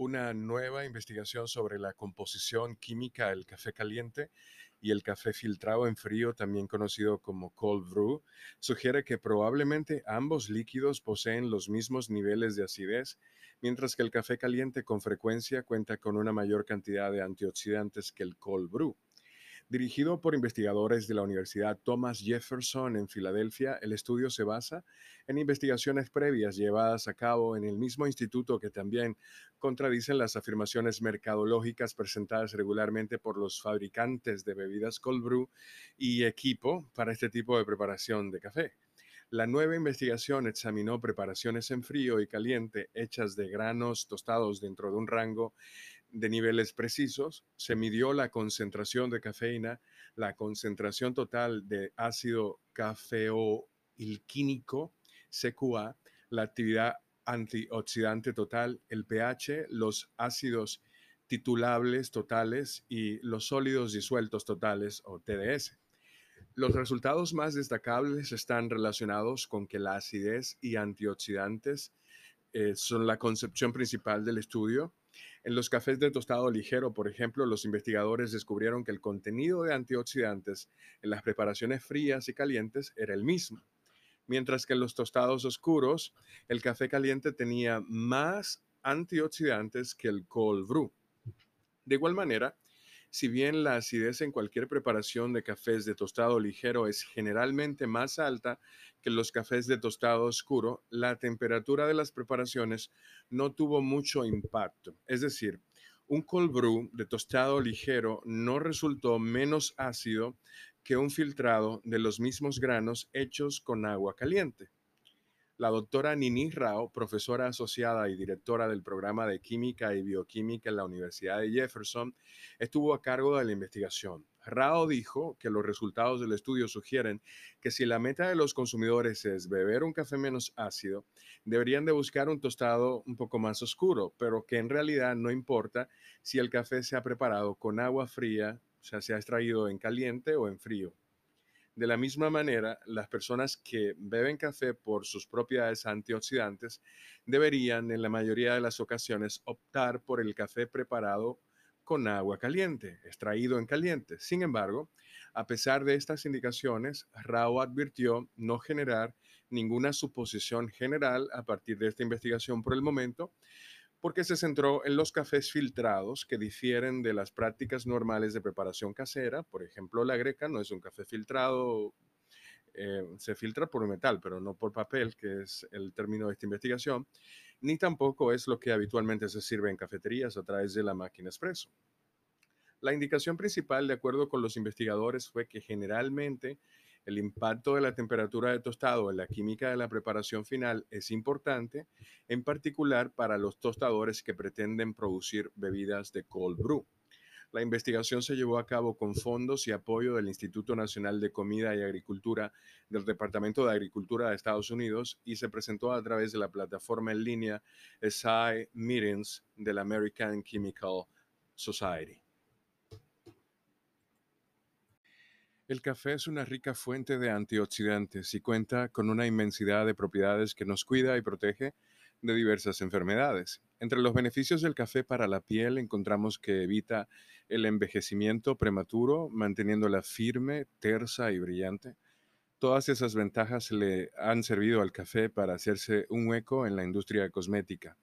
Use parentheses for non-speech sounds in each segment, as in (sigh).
una nueva investigación sobre la composición química del café caliente y el café filtrado en frío, también conocido como cold brew, sugiere que probablemente ambos líquidos poseen los mismos niveles de acidez, mientras que el café caliente con frecuencia cuenta con una mayor cantidad de antioxidantes que el cold brew. Dirigido por investigadores de la Universidad Thomas Jefferson en Filadelfia, el estudio se basa en investigaciones previas llevadas a cabo en el mismo instituto que también contradicen las afirmaciones mercadológicas presentadas regularmente por los fabricantes de bebidas cold brew y equipo para este tipo de preparación de café. La nueva investigación examinó preparaciones en frío y caliente hechas de granos tostados dentro de un rango de niveles precisos, se midió la concentración de cafeína, la concentración total de ácido cafeoilquínico, CQA, la actividad antioxidante total, el pH, los ácidos titulables totales y los sólidos disueltos totales o TDS. Los resultados más destacables están relacionados con que la acidez y antioxidantes eh, son la concepción principal del estudio en los cafés de tostado ligero, por ejemplo, los investigadores descubrieron que el contenido de antioxidantes en las preparaciones frías y calientes era el mismo, mientras que en los tostados oscuros, el café caliente tenía más antioxidantes que el cold brew. De igual manera, si bien la acidez en cualquier preparación de cafés de tostado ligero es generalmente más alta que los cafés de tostado oscuro, la temperatura de las preparaciones no tuvo mucho impacto. Es decir, un cold brew de tostado ligero no resultó menos ácido que un filtrado de los mismos granos hechos con agua caliente. La doctora Nini Rao, profesora asociada y directora del programa de Química y Bioquímica en la Universidad de Jefferson, estuvo a cargo de la investigación. Rao dijo que los resultados del estudio sugieren que si la meta de los consumidores es beber un café menos ácido, deberían de buscar un tostado un poco más oscuro, pero que en realidad no importa si el café se ha preparado con agua fría, o sea, se ha extraído en caliente o en frío. De la misma manera, las personas que beben café por sus propiedades antioxidantes deberían en la mayoría de las ocasiones optar por el café preparado con agua caliente, extraído en caliente. Sin embargo, a pesar de estas indicaciones, Rao advirtió no generar ninguna suposición general a partir de esta investigación por el momento, porque se centró en los cafés filtrados que difieren de las prácticas normales de preparación casera. Por ejemplo, la greca no es un café filtrado, eh, se filtra por metal, pero no por papel, que es el término de esta investigación, ni tampoco es lo que habitualmente se sirve en cafeterías a través de la máquina expreso. La indicación principal, de acuerdo con los investigadores, fue que generalmente el impacto de la temperatura de tostado en la química de la preparación final es importante, en particular para los tostadores que pretenden producir bebidas de cold brew. La investigación se llevó a cabo con fondos y apoyo del Instituto Nacional de Comida y Agricultura del Departamento de Agricultura de Estados Unidos y se presentó a través de la plataforma en línea SI Meetings del American Chemical Society. El café es una rica fuente de antioxidantes y cuenta con una inmensidad de propiedades que nos cuida y protege de diversas enfermedades. Entre los beneficios del café para la piel encontramos que evita el envejecimiento prematuro, manteniéndola firme, tersa y brillante. Todas esas ventajas le han servido al café para hacerse un hueco en la industria cosmética,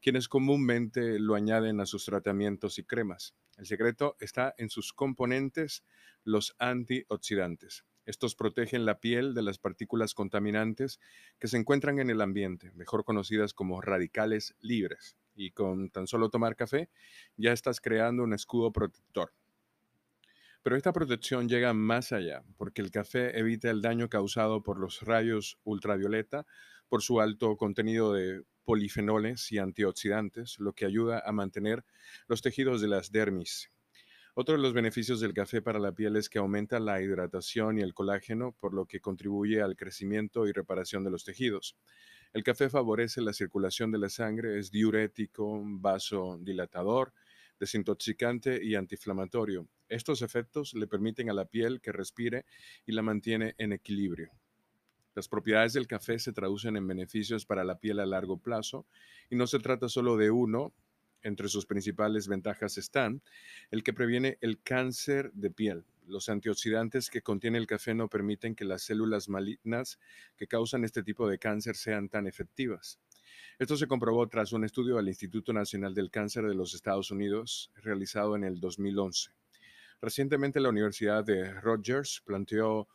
quienes comúnmente lo añaden a sus tratamientos y cremas. El secreto está en sus componentes, los antioxidantes. Estos protegen la piel de las partículas contaminantes que se encuentran en el ambiente, mejor conocidas como radicales libres. Y con tan solo tomar café ya estás creando un escudo protector. Pero esta protección llega más allá, porque el café evita el daño causado por los rayos ultravioleta por su alto contenido de polifenoles y antioxidantes, lo que ayuda a mantener los tejidos de las dermis. Otro de los beneficios del café para la piel es que aumenta la hidratación y el colágeno, por lo que contribuye al crecimiento y reparación de los tejidos. El café favorece la circulación de la sangre, es diurético, vasodilatador, desintoxicante y antiinflamatorio. Estos efectos le permiten a la piel que respire y la mantiene en equilibrio. Las propiedades del café se traducen en beneficios para la piel a largo plazo y no se trata solo de uno Entre sus principales ventajas están el que previene el cáncer de piel. Los antioxidantes que contiene el café no permiten que las células malignas que causan este tipo de cáncer sean tan efectivas. Esto se comprobó tras un estudio del Instituto Nacional del Cáncer de los Estados Unidos realizado en el 2011. Recientemente la Universidad de Rogers planteó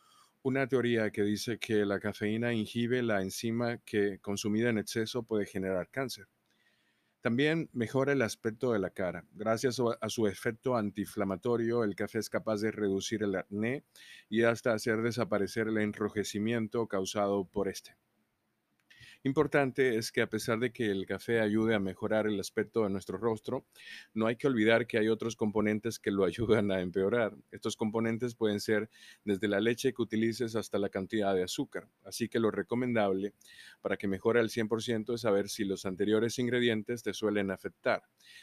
una teoría que dice que la cafeína inhibe la enzima que consumida en exceso puede generar cáncer. También mejora el aspecto de la cara. Gracias a su efecto antiinflamatorio, el café es capaz de reducir el acné y hasta hacer desaparecer el enrojecimiento causado por este. Importante es que a pesar de que el café ayude a mejorar el aspecto de nuestro rostro, no hay que olvidar que hay otros componentes que lo (laughs) ayudan a empeorar. Estos componentes pueden ser desde la leche que utilices hasta la cantidad de azúcar. Así que lo recomendable para que mejore al 100% es saber si los anteriores ingredientes te suelen afectar.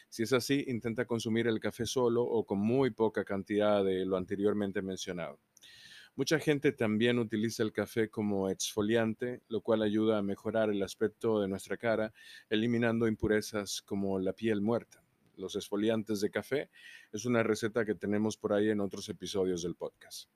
Si es así, intenta consumir el café solo o con muy poca cantidad de lo anteriormente mencionado. Mucha gente también utiliza el café como exfoliante, lo cual ayuda a mejorar el aspecto de nuestra cara, eliminando impurezas como la piel muerta. Los exfoliantes de café es una receta que tenemos por ahí en otros episodios del podcast.